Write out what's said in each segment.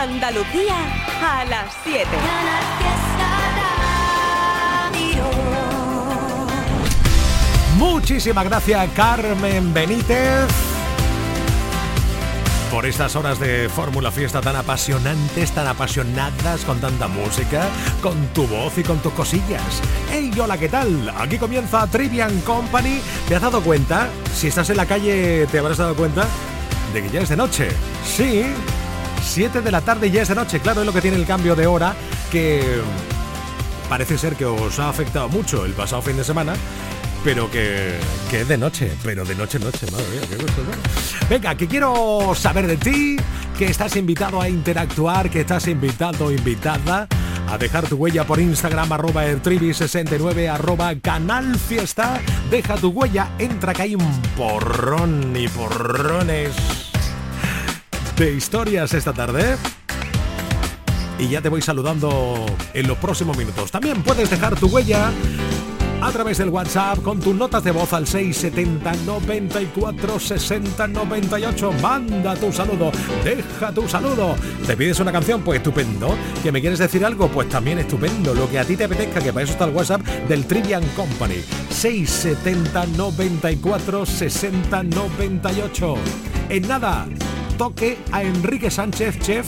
Andalucía a las 7. Muchísimas gracias Carmen Benítez por estas horas de Fórmula Fiesta tan apasionantes, tan apasionadas, con tanta música, con tu voz y con tus cosillas. Hey, hola, ¿qué tal? Aquí comienza Trivian Company. ¿Te has dado cuenta? Si estás en la calle, te habrás dado cuenta de que ya es de noche. Sí, 7 de la tarde ya es de noche. Claro, es lo que tiene el cambio de hora que parece ser que os ha afectado mucho el pasado fin de semana pero que, que, es de noche, pero de noche noche, madre mía, qué gusto, ¿no? Venga, que quiero saber de ti, que estás invitado a interactuar, que estás invitado invitada a dejar tu huella por Instagram, arroba ertribi69, arroba canal fiesta. Deja tu huella, entra que hay un porrón y porrones de historias esta tarde. Y ya te voy saludando en los próximos minutos. También puedes dejar tu huella a través del WhatsApp con tus notas de voz al 670 94 60 98. Manda tu saludo, deja tu saludo. ¿Te pides una canción? Pues estupendo. ¿Que me quieres decir algo? Pues también estupendo. Lo que a ti te apetezca, que para eso está el WhatsApp del Trivian Company. 670 94 60 98. En nada, toque a Enrique Sánchez, chef,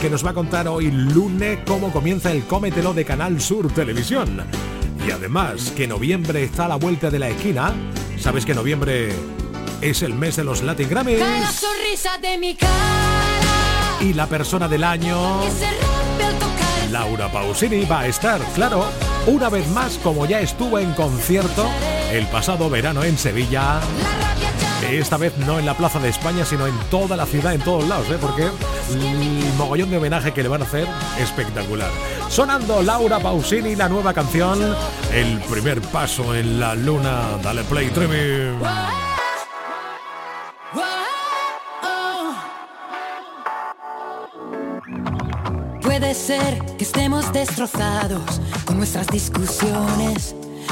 que nos va a contar hoy lunes cómo comienza el Cómetelo de Canal Sur Televisión. Y además que noviembre está a la vuelta de la esquina, sabes que noviembre es el mes de los Latin Grammys. Y la persona del año, Laura Pausini, va a estar, claro, una vez más como ya estuvo en concierto el pasado verano en Sevilla. Esta vez no en la Plaza de España, sino en toda la ciudad, en todos lados, ¿eh? porque el mogollón de homenaje que le van a hacer espectacular. Sonando Laura Pausini, la nueva canción, el primer paso en la luna. Dale play, Trevi. Puede ser que estemos destrozados con nuestras discusiones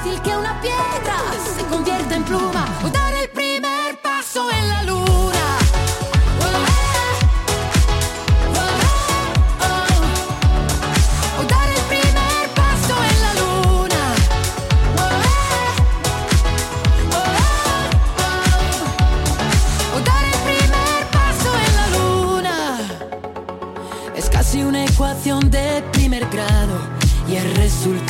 fácil que una piedra se convierta en pluma o dar el primer paso en la luna. O dar el primer paso en la luna. O dar el primer paso en la luna. Es casi una ecuación de primer grado y el resultado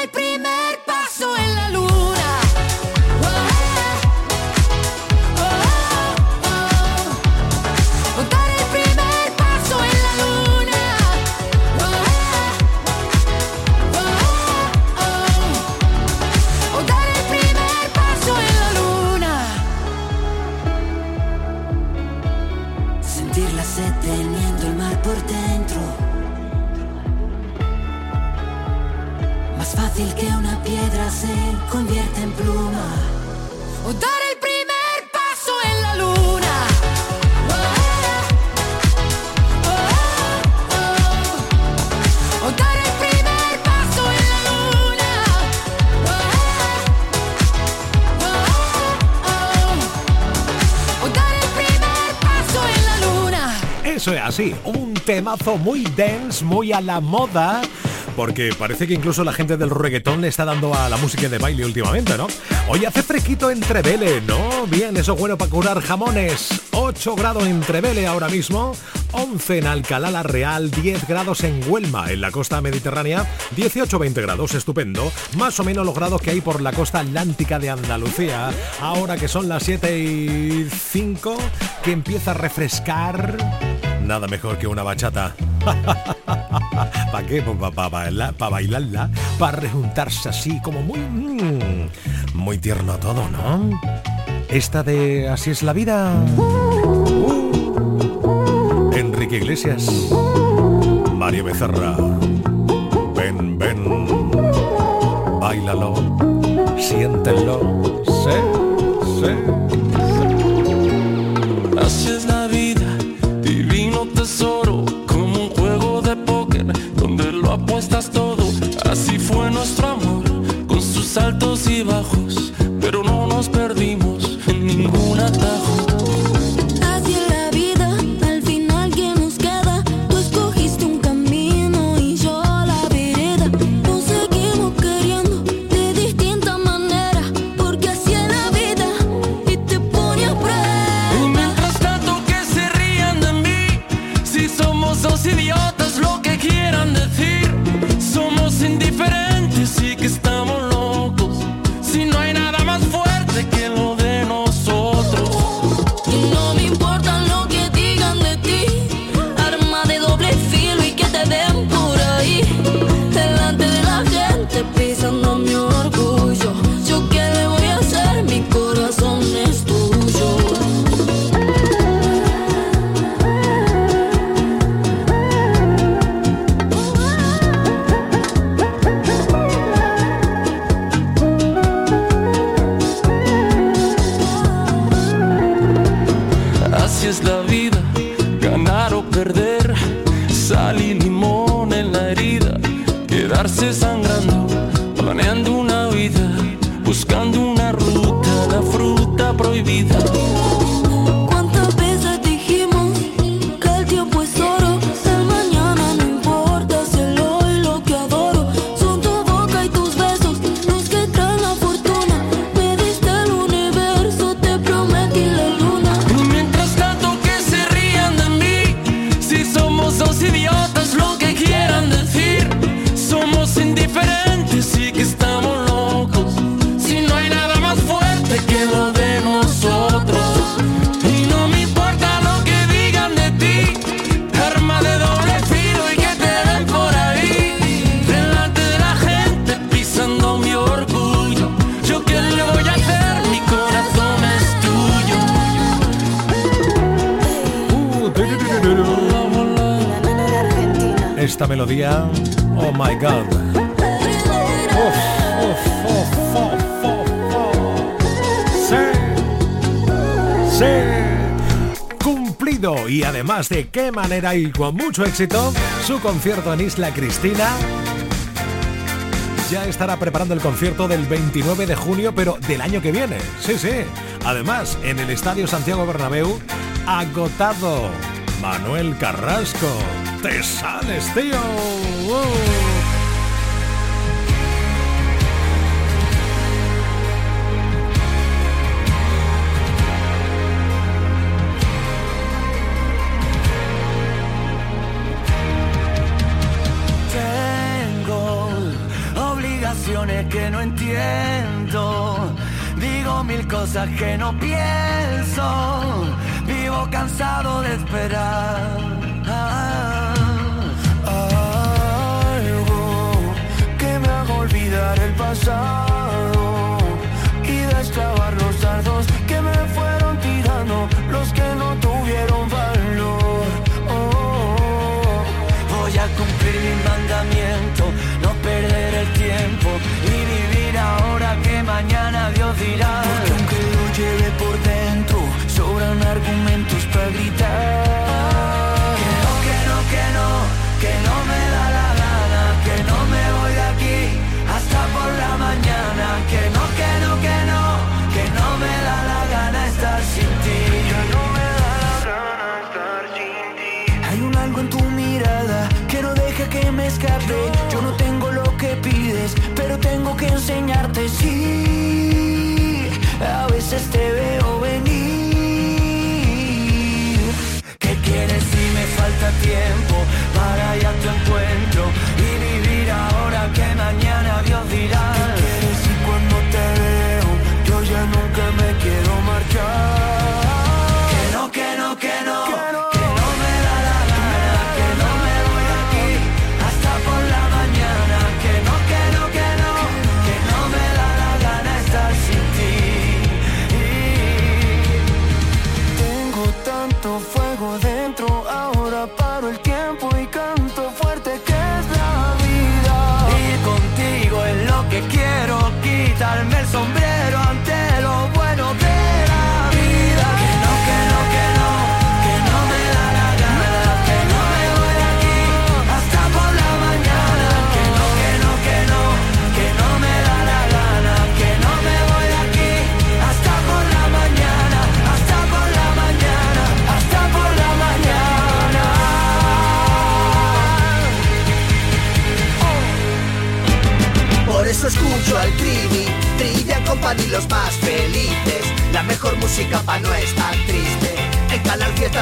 En. O dar el primer paso en la luna. O dar el primer paso en la luna. O dar el primer paso Eso es así, un temazo muy dense, muy a la moda porque parece que incluso la gente del reggaetón le está dando a la música de baile últimamente, ¿no? Hoy hace fresquito entre Vele, ¿no? Bien, eso es bueno para curar jamones. 8 grados entre Vele ahora mismo, 11 en Alcalá la Real, 10 grados en Huelma, en la costa mediterránea, 18-20 grados, estupendo. Más o menos los grados que hay por la costa atlántica de Andalucía. Ahora que son las 7 y 5, que empieza a refrescar. Nada mejor que una bachata. ¿Para qué? Pues para bailarla, para rejuntarse así como muy... Mm, muy tierno todo, ¿no? Esta de Así es la vida. Uh. Enrique Iglesias. Mario Becerra. Ven, ven. Báilalo. Siéntelo. Sé, sé. Be the. De qué manera y con mucho éxito, su concierto en Isla Cristina ya estará preparando el concierto del 29 de junio, pero del año que viene. Sí, sí. Además, en el Estadio Santiago Bernabéu, agotado. Manuel Carrasco te sales, tío. Que no pienso.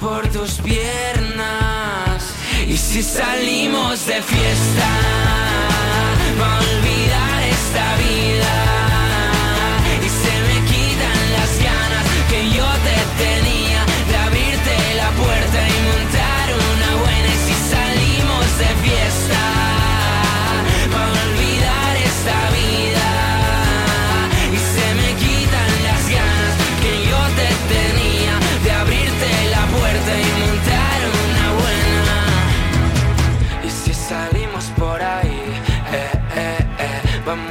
por tus piernas. Y si salimos de fiesta, va a olvidar esta vida.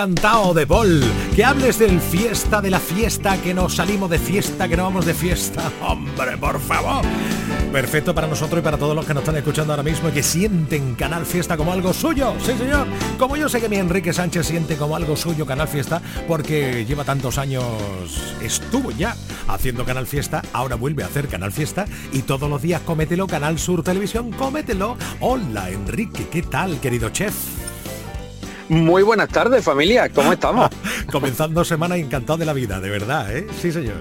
Encantado de Paul. Que hables del fiesta, de la fiesta, que nos salimos de fiesta, que no vamos de fiesta. Hombre, por favor. Perfecto para nosotros y para todos los que nos están escuchando ahora mismo y que sienten Canal Fiesta como algo suyo. Sí, señor. Como yo sé que mi Enrique Sánchez siente como algo suyo Canal Fiesta porque lleva tantos años, estuvo ya haciendo Canal Fiesta, ahora vuelve a hacer Canal Fiesta y todos los días cómetelo, Canal Sur Televisión, cómetelo. Hola, Enrique, ¿qué tal, querido chef? Muy buenas tardes, familia. ¿Cómo estamos? Comenzando semana encantado de la vida, de verdad, ¿eh? Sí, señor.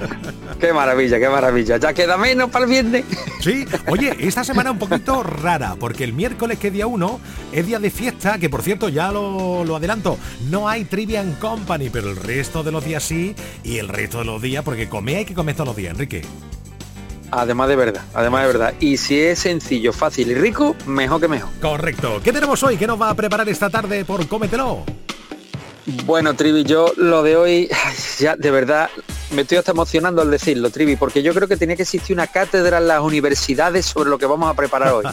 qué maravilla, qué maravilla. Ya queda menos para el viernes. Sí, oye, esta semana un poquito rara, porque el miércoles, que es día 1, es día de fiesta, que por cierto, ya lo, lo adelanto, no hay Trivian Company, pero el resto de los días sí, y el resto de los días, porque comer hay que comer todos los días, Enrique. Además de verdad, además de verdad. Y si es sencillo, fácil y rico, mejor que mejor. Correcto. ¿Qué tenemos hoy? ¿Qué nos va a preparar esta tarde por Cómetelo? Bueno, Trivi, yo lo de hoy, ya de verdad, me estoy hasta emocionando al decirlo, Trivi, porque yo creo que tiene que existir una cátedra en las universidades sobre lo que vamos a preparar hoy.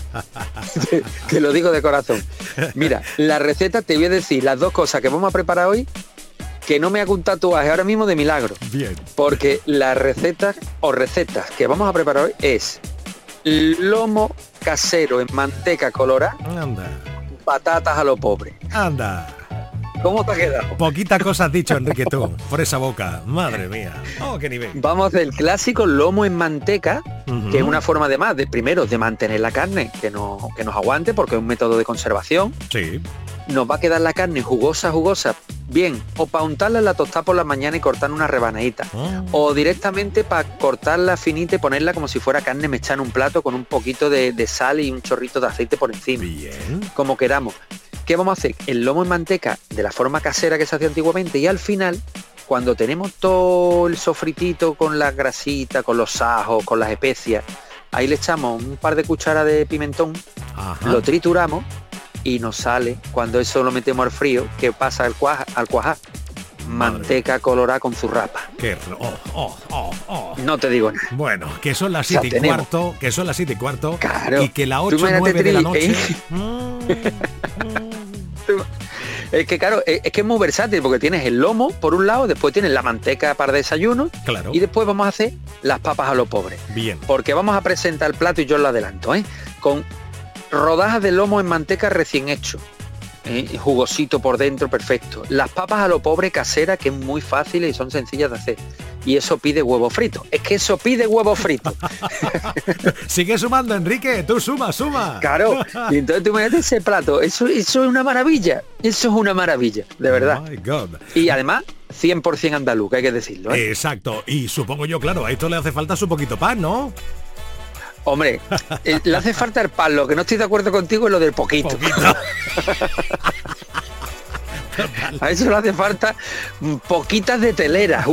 que lo digo de corazón. Mira, la receta te voy a decir las dos cosas que vamos a preparar hoy, que no me hago un tatuaje ahora mismo de milagro. Bien. Porque las recetas o recetas que vamos a preparar hoy es lomo casero en manteca colorada, Anda, patatas a lo pobre. anda. ¿Cómo te ha quedado? Poquita cosa has dicho, Enrique, tú, por esa boca. Madre mía. Oh, qué nivel. Vamos del clásico lomo en manteca, que es una forma de más, de primero, de mantener la carne, que, no, que nos aguante, porque es un método de conservación. Sí. Nos va a quedar la carne jugosa, jugosa, bien, o para untarla en la tostada por la mañana y cortar una rebanadita. Ah. O directamente para cortarla finita y ponerla como si fuera carne mechada en un plato con un poquito de, de sal y un chorrito de aceite por encima. Bien. Como queramos. ¿Qué vamos a hacer? El lomo en manteca de la forma casera que se hacía antiguamente y al final, cuando tenemos todo el sofritito con la grasita, con los ajos, con las especias, ahí le echamos un par de cucharas de pimentón, Ajá. lo trituramos y nos sale, cuando eso lo metemos al frío, que pasa al cuajar, al cuajar, manteca colorada con zurrapa. Qué oh, oh, oh, oh. No te digo nada. Bueno, que son las sea, siete y tenemos. cuarto, que son las siete y cuarto, Claro. y que la Tú 8 imagínate, 9 de la Tri, noche. ¿eh? Mm, Es que claro, es, es que es muy versátil porque tienes el lomo por un lado, después tienes la manteca para desayuno Claro. y después vamos a hacer las papas a lo pobre. Bien. Porque vamos a presentar el plato y yo lo adelanto, ¿eh? Con rodajas de lomo en manteca recién hecho. ¿Eh? Jugosito por dentro, perfecto. Las papas a lo pobre casera, que es muy fácil y son sencillas de hacer. Y eso pide huevo frito. Es que eso pide huevo frito. Sigue sumando, Enrique. Tú suma, suma. Claro. Y entonces tú imagínate ese plato. Eso, eso es una maravilla. Eso es una maravilla, de verdad. My God. Y además, 100% andaluz, que hay que decirlo. ¿eh? Exacto. Y supongo yo, claro, a esto le hace falta su poquito pan, ¿no? Hombre, eh, le hace falta el pan. Lo que no estoy de acuerdo contigo es lo del poquito. Poquito. A eso le hace falta poquitas de telera.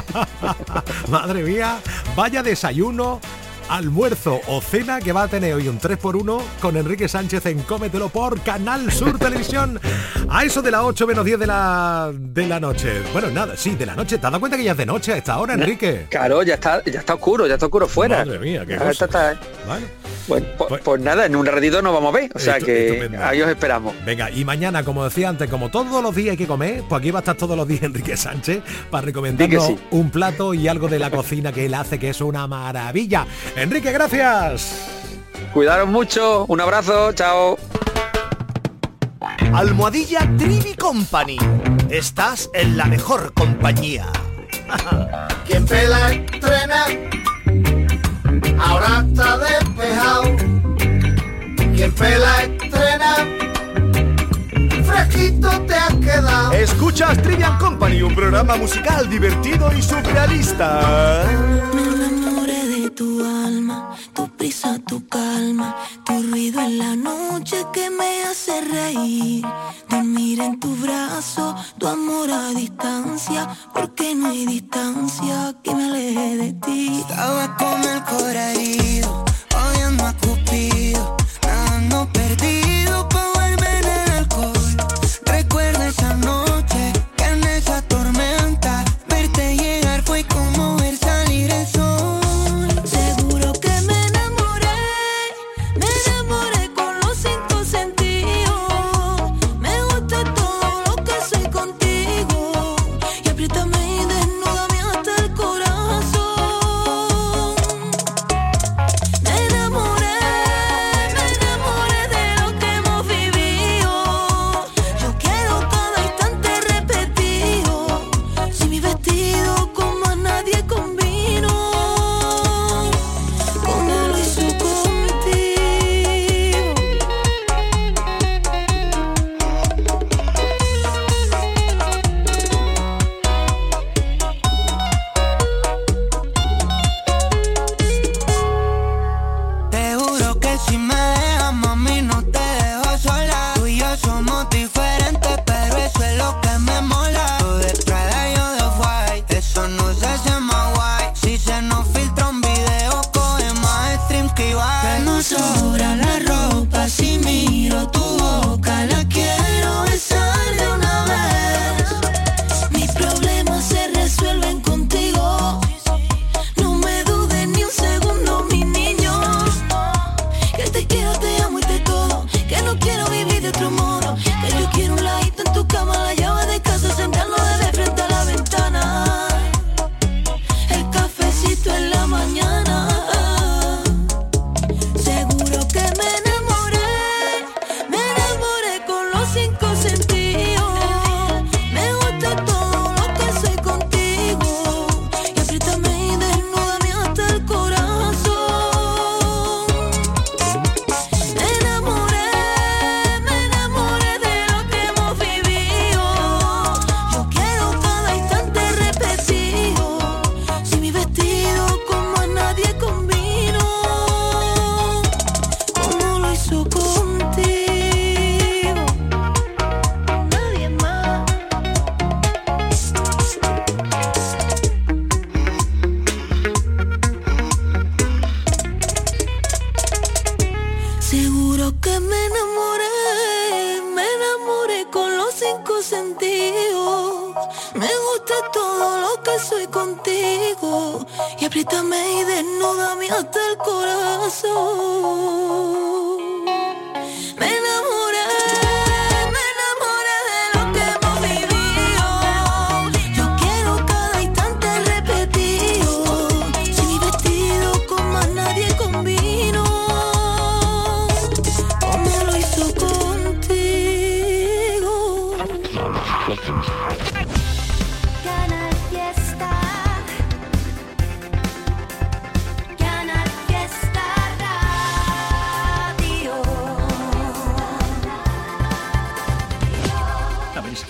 Madre mía, vaya desayuno, almuerzo o cena que va a tener hoy un 3x1 con Enrique Sánchez en Cómetelo por Canal Sur Televisión. A eso de las 8 menos 10 de la, de la noche. Bueno, nada, sí, de la noche. ¿Te has dado cuenta que ya es de noche a esta hora, Enrique? Claro, ya está, ya está oscuro, ya está oscuro fuera. Madre mía, qué cosa. está- está- Vale. Bueno, pues, Pues- pues nada, en un ratito nos vamos a ver. O sea que ahí os esperamos. Venga, y mañana, como decía antes, como todos los días hay que comer, pues aquí va a estar todos los días Enrique Sánchez para recomendarnos sí. un plato y algo de la cocina que él hace, que es una maravilla. Enrique, gracias. Cuidaros mucho, un abrazo, chao. Almohadilla Trivi Company. Estás en la mejor compañía. Quien pela estrena, ahora está despejado. Quien pela estrena, fresquito te has quedado. Escuchas Trivian Company, un programa musical divertido y surrealista. Reír. Dormir en tu brazo, tu amor a distancia, porque no hay distancia que me aleje de ti. Estaba con el corazón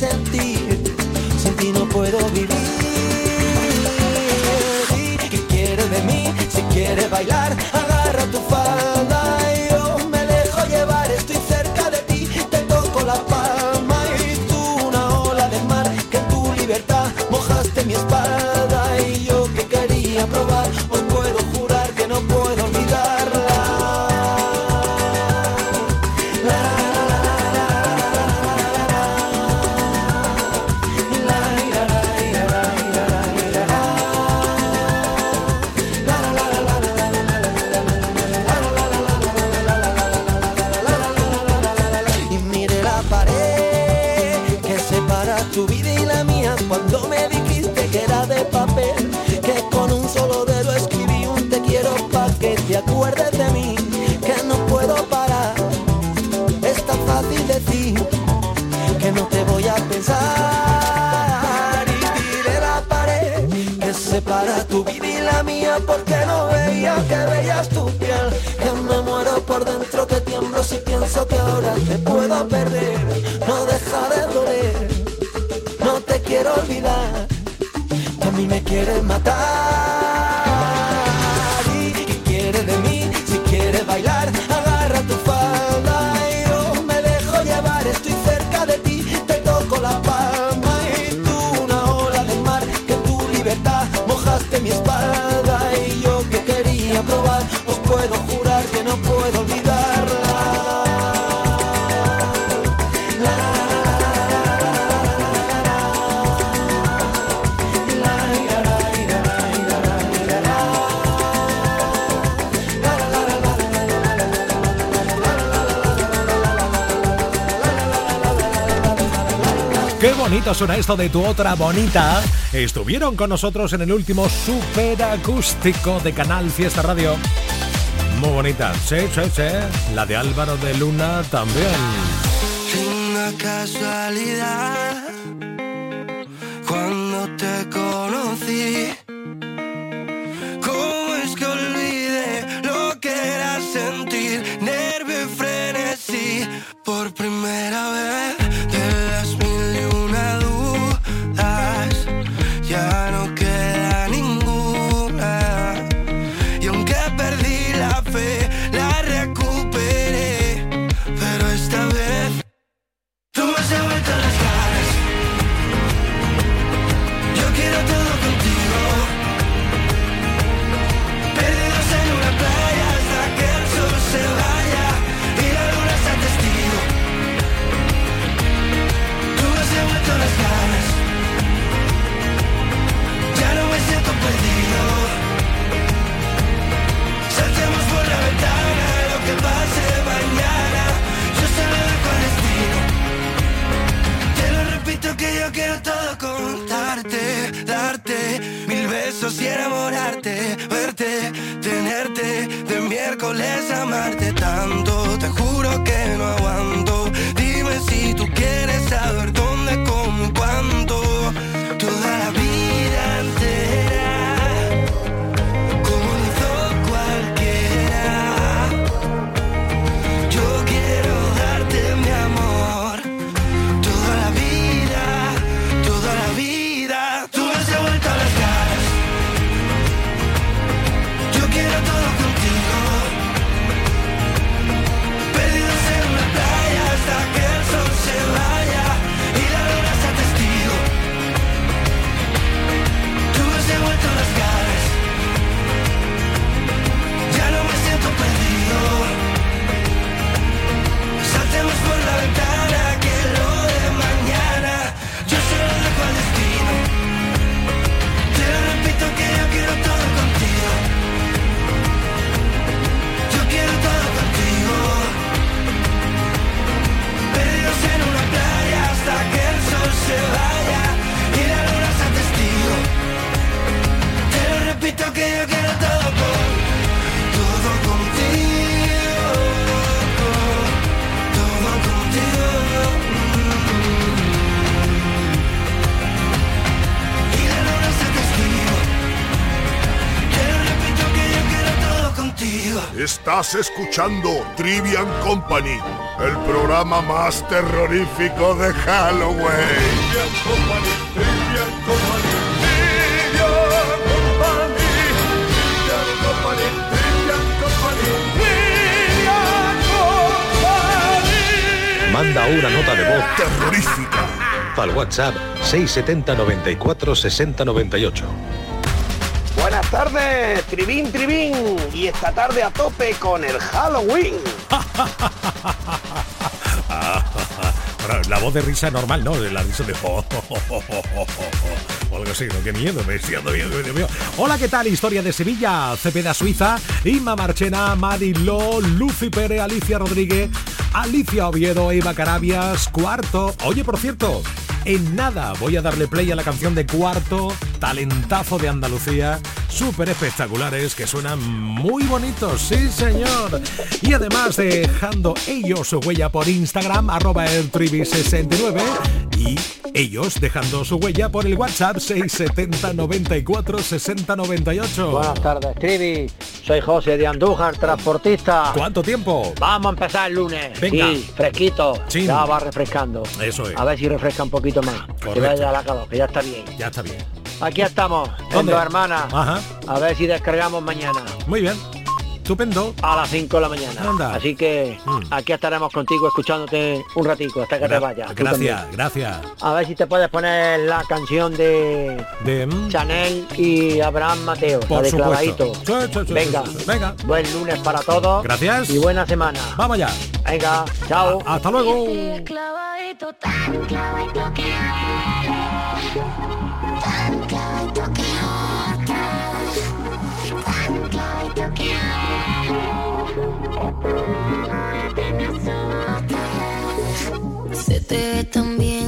sin ti no puedo vivir. ¿Qué quieres de mí? Si quieres bailar, por dentro que tiemblo si pienso que ahora te puedo perder. No deja de doler no te quiero olvidar. Que a mí me quieres matar bonito suena esto de tu otra bonita. Estuvieron con nosotros en el último super acústico de Canal Fiesta Radio. Muy bonita. Sí, sí, sí. La de Álvaro de Luna también. Una casualidad lo que yo quiero todo con todo contigo. Todo contigo Y la luna se testigo Te lo repito que yo quiero todo contigo Estás escuchando Trivian Company, el programa más terrorífico de Halloween. Trivian Company, Manda una nota de voz terrorífica al WhatsApp 670 94 60 98. Buenas tardes, Tribín Tribín. Y esta tarde a tope con el Halloween. La voz de risa normal, ¿no? De la risa de... o algo así, ¿no? Qué miedo, me estoy dando miedo, Dios mío. Hola, ¿qué tal? Historia de Sevilla, Cepeda Suiza, Inma Marchena, Mariló, Lucy Pérez, Alicia Rodríguez, Alicia Oviedo, Eva Carabias, Cuarto. Oye, por cierto, en nada voy a darle play a la canción de Cuarto, talentazo de Andalucía, súper espectaculares, que suenan muy bonitos, sí señor. Y además dejando ellos su huella por Instagram, arroba el 69 y ellos dejando su huella por el WhatsApp 670 94 60 98. Buenas tardes, Trivi. Soy José de Andújar, transportista. ¿Cuánto tiempo? Vamos a empezar el lunes. Venga. Sí, fresquito. Chin. Ya va refrescando. Eso es. A ver si refresca un poquito más. Que vaya la calor, que ya está bien. Ya está bien. Aquí estamos, con dos hermanas. Ajá. A ver si descargamos mañana. Muy bien. Estupendo. A las 5 de la mañana. Anda. Así que Mm. aquí estaremos contigo escuchándote un ratico hasta que te Gra- vayas. Gracias, también. gracias. A ver si te puedes poner la canción de De mm, Chanel y Abraham Mateo, Por la de supuesto. Venga. Venga. buen lunes para todos. Gracias. Y buena semana. Vamos allá. Venga, chao. Hasta luego. Se te ve tan bien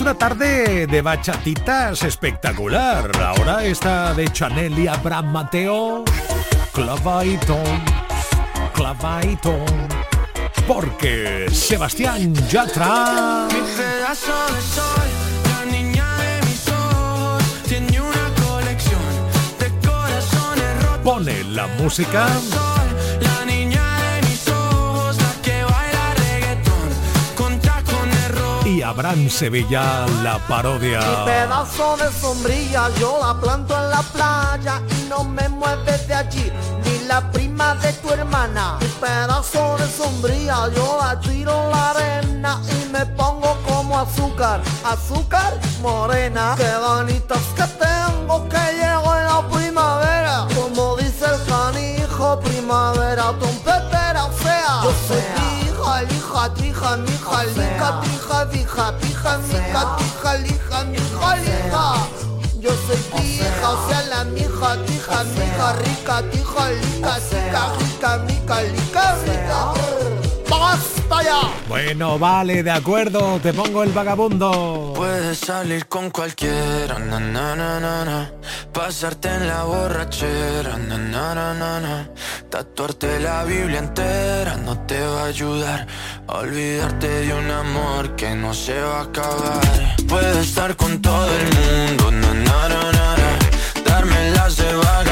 Una tarde de bachatitas espectacular. Ahora está de Chanel y Abraham Mateo. Clavaito, clavaito. Porque Sebastián Yatra Mi pedazo de sol, pone la música y Abraham Sevilla la parodia. Mi pedazo de sombrilla yo la planto en la playa y no me mueves de allí ni la prima de tu hermana. Mi pedazo de sombrilla yo la tiro en la arena y me pongo como azúcar, azúcar morena. Qué bonitas que tengo que llego en la primavera, como dice el canijo primavera trompetera fea. Yo soy Триха, Миха, Лиха, Триха, Виха, Пиха, Миха, Тиха, Лиха, Миха, Лиха. Yo soy tija, o sea la mija, tija, mija, rica, tija, lica, rica, rica, mica, ¡Basta ya! Bueno, vale, de acuerdo, te pongo el vagabundo. Puedes salir con cualquiera, na na na na na. Pasarte en la borrachera, na na na na na. Tatuarte la Biblia entera no te va a ayudar. a Olvidarte de un amor que no se va a acabar. Puedes estar con todo el mundo, na na na na na. Darme las de vagabundo,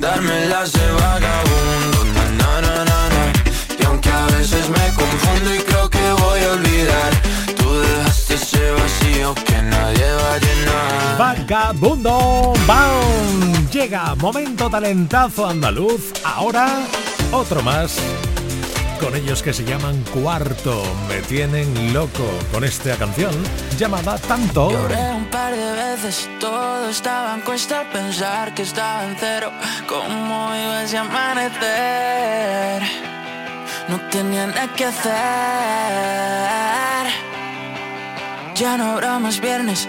las de vagabundo, na, na, na, na, Y aunque a veces me confundo y creo que voy a olvidar, tú dejaste ese vacío que nadie va a llenar. Vagabundo Bound. Llega momento talentazo andaluz. Ahora otro más con ellos que se llaman Cuarto. Me tienen loco con esta canción llamada Tanto. Lloré un par de veces, todo estaba en cuesta pensar que estaba en cero. ¿Cómo iba a amanecer? No tenía nada que hacer. Ya no habrá más viernes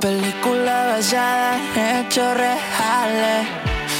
película basada en hechos reales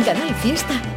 En Canal Fiesta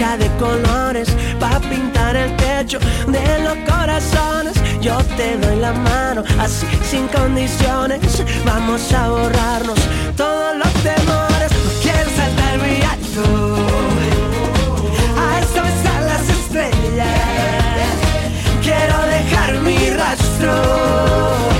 De colores Pa' pintar el techo de los corazones. Yo te doy la mano, así sin condiciones. Vamos a borrarnos todos los temores. No quiero saltar muy alto. A eso están las estrellas. Quiero dejar mi rastro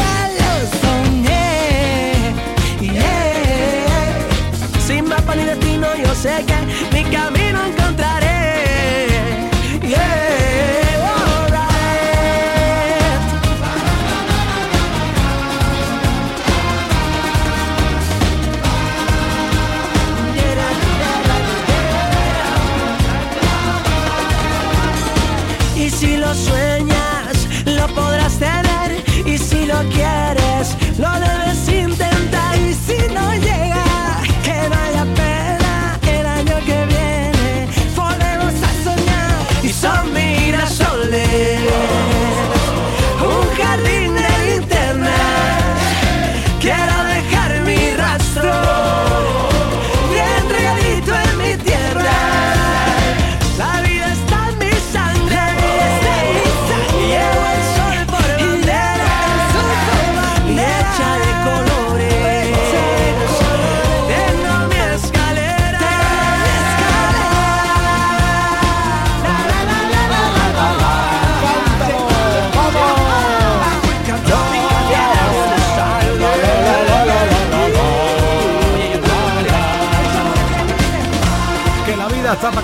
Mapa ni destino, yo sé que mi camino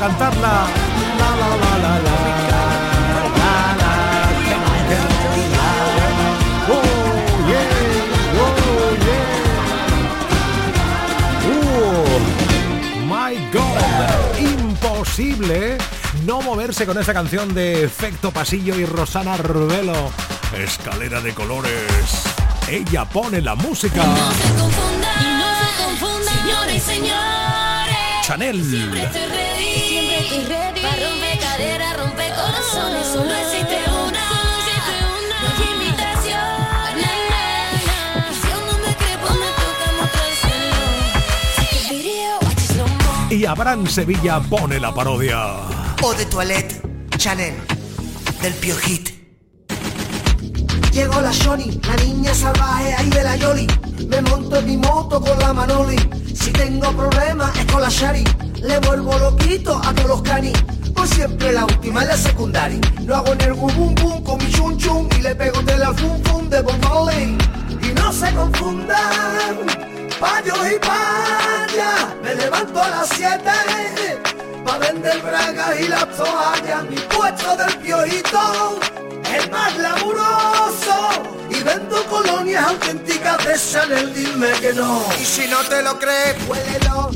cantarla. La, la, la, la, la. Oh, oh, yeah. Uh, my God, imposible no moverse con esa canción de Efecto Pasillo y Rosana Rubelo. Escalera de colores. Ella pone la música. Y no se señores. Chanel. Estoy ready. Romper cadera, romper corazones. Solo existe una. Y. Y Abraham Sevilla pone la parodia. Eau de toilette Chanel del Piojit. Llegó la Shoni, la niña salvaje ahí de la Yoli. Me monto en mi moto con la Manoli. Si tengo problemas es con la Shari. Le vuelvo loquito a todos los canis. Por siempre la última en la secundaria. Lo hago en el bum bum con mi chun chun. Y le pego de la fum fum de Bob. Y no se confundan, payos y payas. Me levanto a las 7 Pa' vender bragas y las toallas, mi puesto del piojito es más laburoso. Y vendo colonias auténticas de Chanel, dime que no. Y si no te lo crees, huélelo,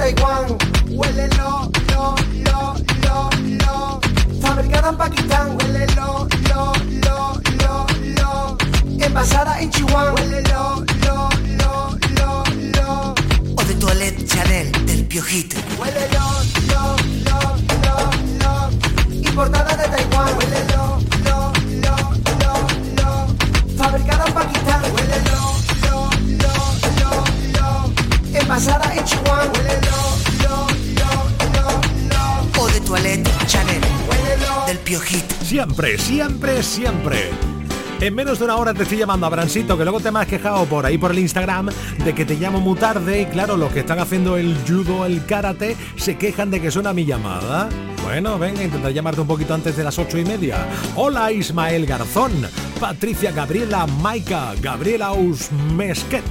Taiwán, huélelo, lo, lo, lo, lo. Fabricada en Pakistán, huélelo, lo, lo, lo, lo. Envasada en Chihuahua, huélelo, lo, lo, lo, lo. O de toilette Chanel del Piojito. Huélelo, lo, lo, lo, lo. Importada de Taiwán. Lo. Envasada en Chihuahua. Huélelo, lo, lo, lo, lo. O de toilette Chanel del Piojito. Siempre, siempre, siempre. En menos de una hora te estoy llamando a Brancito, que luego te me has quejado por ahí por el Instagram de que te llamo muy tarde y claro, los que están haciendo el judo, el karate, se quejan de que suena mi llamada. Bueno, venga, intentar llamarte un poquito antes de las ocho y media. Hola Ismael Garzón, Patricia Gabriela Maica, Gabriela Usmesquet,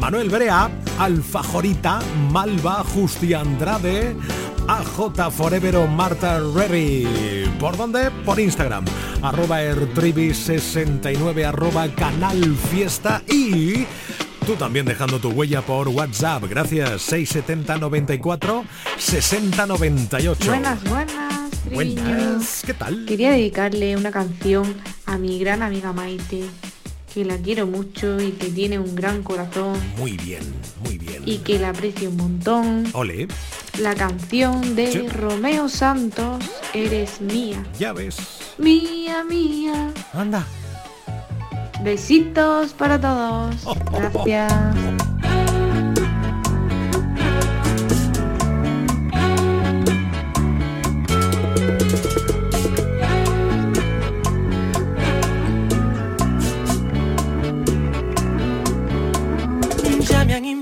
Manuel Brea, Alfajorita, Malva, Justi Andrade, AJ Forever o Marta Revy. ¿Por dónde? Por Instagram. Arroba Ertribi69, arroba Canal Fiesta y tú también dejando tu huella por WhatsApp. Gracias. 670 94 60 98. Buenas, buenas. Buenas. ¿Qué tal? Quería dedicarle una canción a mi gran amiga Maite, que la quiero mucho y que tiene un gran corazón Muy bien, muy bien. y que la aprecio un montón. Ole, La canción de Sí. Romeo Santos, Eres mía. ya ves. Mía, mía. Anda. Besitos para todos. Gracias.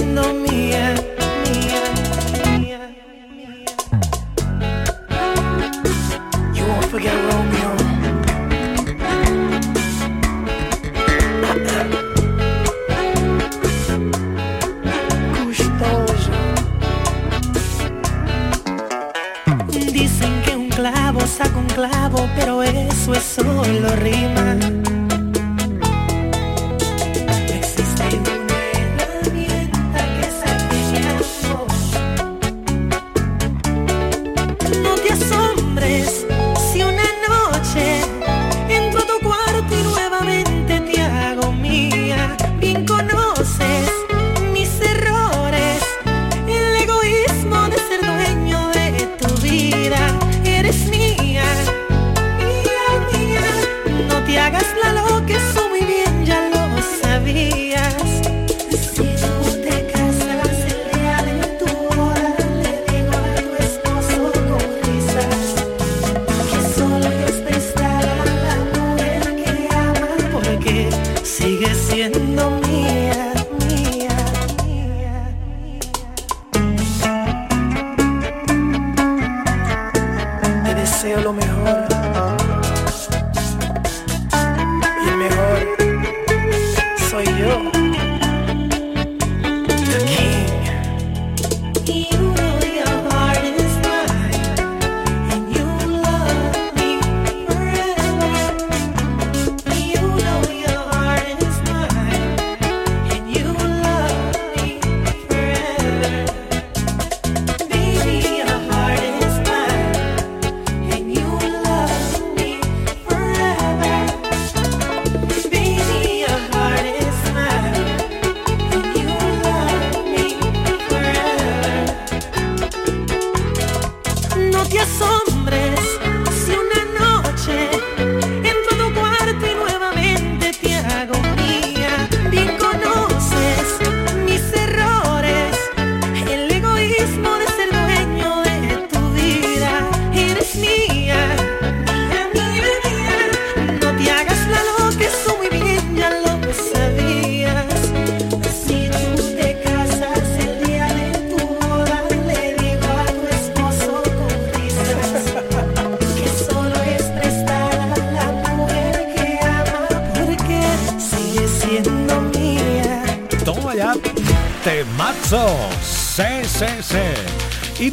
Siendo mía, mía, mía, mía. You won't forget Romeo. Gustoso. Dicen que un clavo saca un clavo, pero eso es solo rima.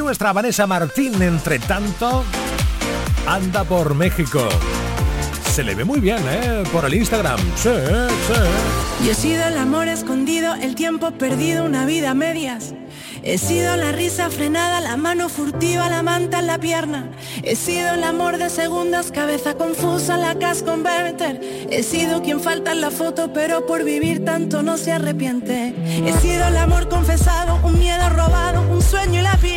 Nuestra Vanessa Martín, entre tanto, anda por México. Se le ve muy bien, ¿eh? Por el Instagram. Sí, sí. Yo he sido el amor escondido, el tiempo perdido, una vida a medias. He sido la risa frenada, la mano furtiva, la manta en la pierna. He sido el amor de segundas, cabeza confusa, la cash converter. He sido quien falta en la foto, pero por vivir tanto no se arrepiente. He sido el amor confesado, un miedo robado, un sueño y la piel.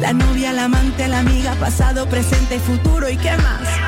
La novia, la amante, la amiga, pasado, presente y futuro y qué más.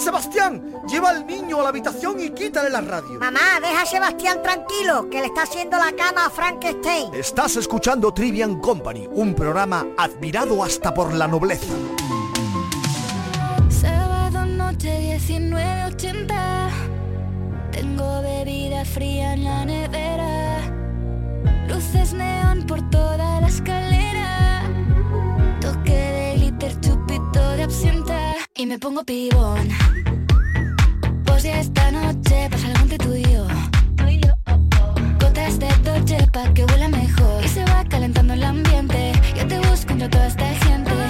Sebastián, lleva al niño a la habitación y quítale la radio. Mamá, deja a Sebastián tranquilo, que le está haciendo la cama a Frankenstein. Estás escuchando Trivian Company, un programa admirado hasta por la nobleza. Sábado noche 19.80 Tengo bebida fría en la nevera Luces neón por toda la escalera Y me pongo pibón. Pues ya esta noche pasa algo entre tú y yo. Gotas de Dolce pa' que huela mejor. Y se va calentando el ambiente. Yo te busco entre toda esta gente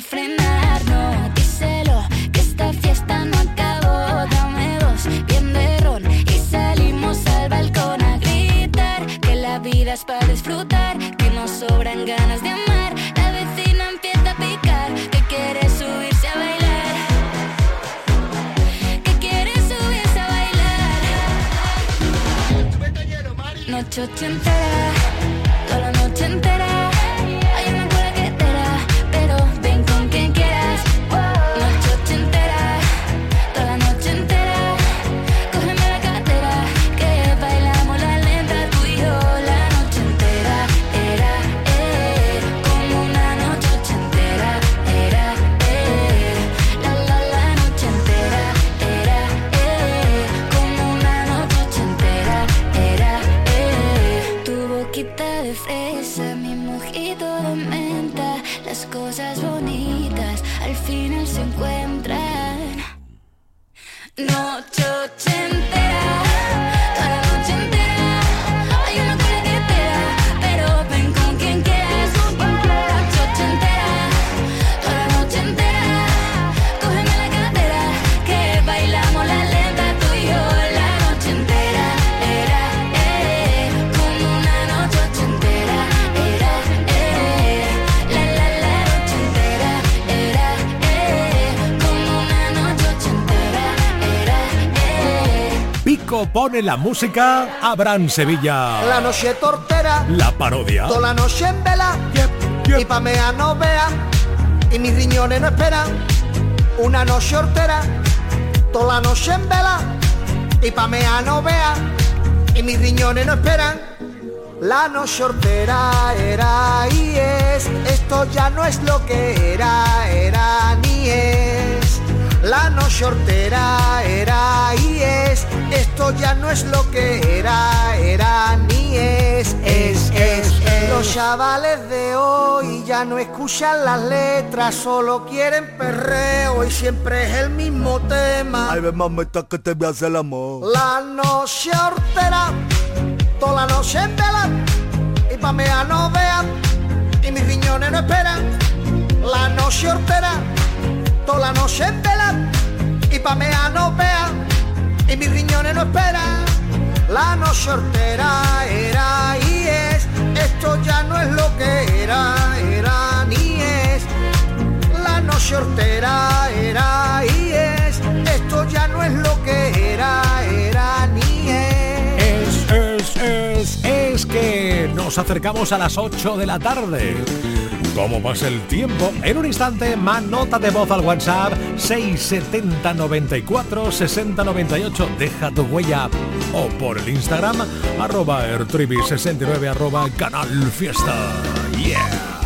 nadie Pone la música, Abraham Sevilla. La noche tortera, La parodia. toda la noche en vela. Y pamea no vea, y mis riñones no esperan. Una noche hortera, toda la noche en vela. Y pamea no vea, y mis riñones no esperan. La noche hortera era y es, esto ya no es lo que era, era ni es. La noche hortera era y es, esto ya no es lo que era, era ni es, es, es, es. Los chavales de hoy ya no escuchan las letras, solo quieren perreo y siempre es el mismo tema. Ay, ve mamita que te voy a hacer el amor. La noche hortera, toda la noche en vela, y pa' mea no vean, y mis riñones no esperan. La noche hortera, toda la noche en vela, y pa' mea no vean, y mis riñones no esperan. La noche hortera era y es, esto ya no es lo que era, era ni es. La noche hortera era y es, esto ya no es lo que era, era ni es. Es, es, es, es que nos acercamos a las 8 de la tarde. ¿Cómo pasa el tiempo? En un instante, más nota de voz al WhatsApp 670 94 60 98. Deja tu huella. O por el Instagram, arroba ertribi69, arroba canal fiesta. Yeah.